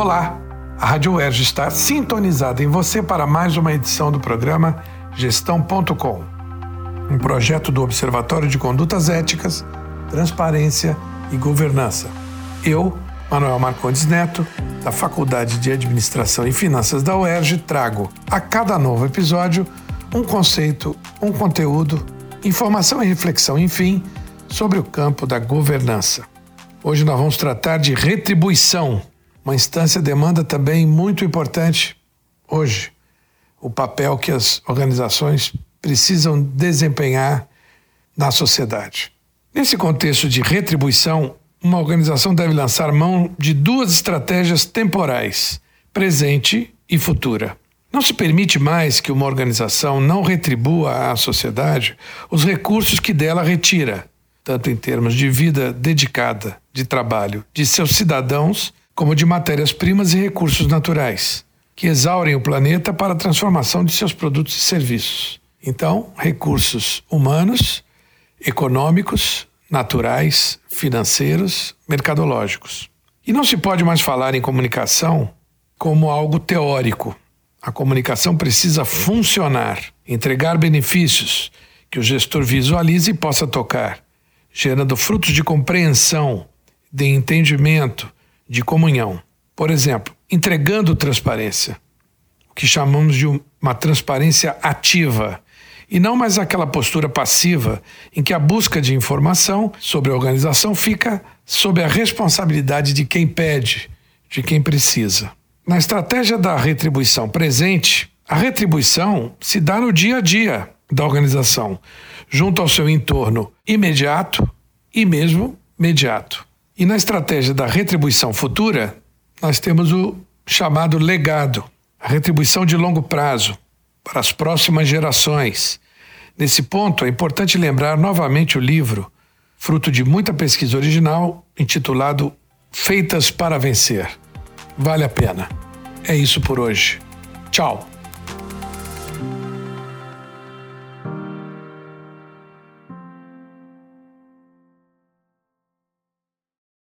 Olá, a Rádio UERJ está sintonizada em você para mais uma edição do programa Gestão.com, um projeto do Observatório de Condutas Éticas, Transparência e Governança. Eu, Manuel Marcondes Neto, da Faculdade de Administração e Finanças da UERJ, trago a cada novo episódio um conceito, um conteúdo, informação e reflexão, enfim, sobre o campo da governança. Hoje nós vamos tratar de retribuição, uma instância demanda também muito importante hoje, o papel que as organizações precisam desempenhar na sociedade. Nesse contexto de retribuição, uma organização deve lançar mão de duas estratégias temporais, presente e futura. Não se permite mais que uma organização não retribua à sociedade os recursos que dela retira, tanto em termos de vida dedicada, de trabalho de seus cidadãos, como de matérias-primas e recursos naturais, que exaurem o planeta para a transformação de seus produtos e serviços. Então, recursos humanos, econômicos, naturais, financeiros, mercadológicos. E não se pode mais falar em comunicação como algo teórico. A comunicação precisa funcionar, entregar benefícios que o gestor visualize e possa tocar, gerando frutos de compreensão, de entendimento, de comunhão. Por exemplo, entregando transparência, o que chamamos de uma transparência ativa, e não mais aquela postura passiva em que a busca de informação sobre a organização fica sob a responsabilidade de quem pede, de quem precisa. Na estratégia da retribuição presente, a retribuição se dá no dia a dia da organização, junto ao seu entorno imediato e mesmo imediato. E na estratégia da retribuição futura, nós temos o chamado legado, a retribuição de longo prazo para as próximas gerações. Nesse ponto, é importante lembrar novamente o livro, fruto de muita pesquisa original, intitulado Feitas para Vencer. Vale a pena. É isso por hoje. Tchau.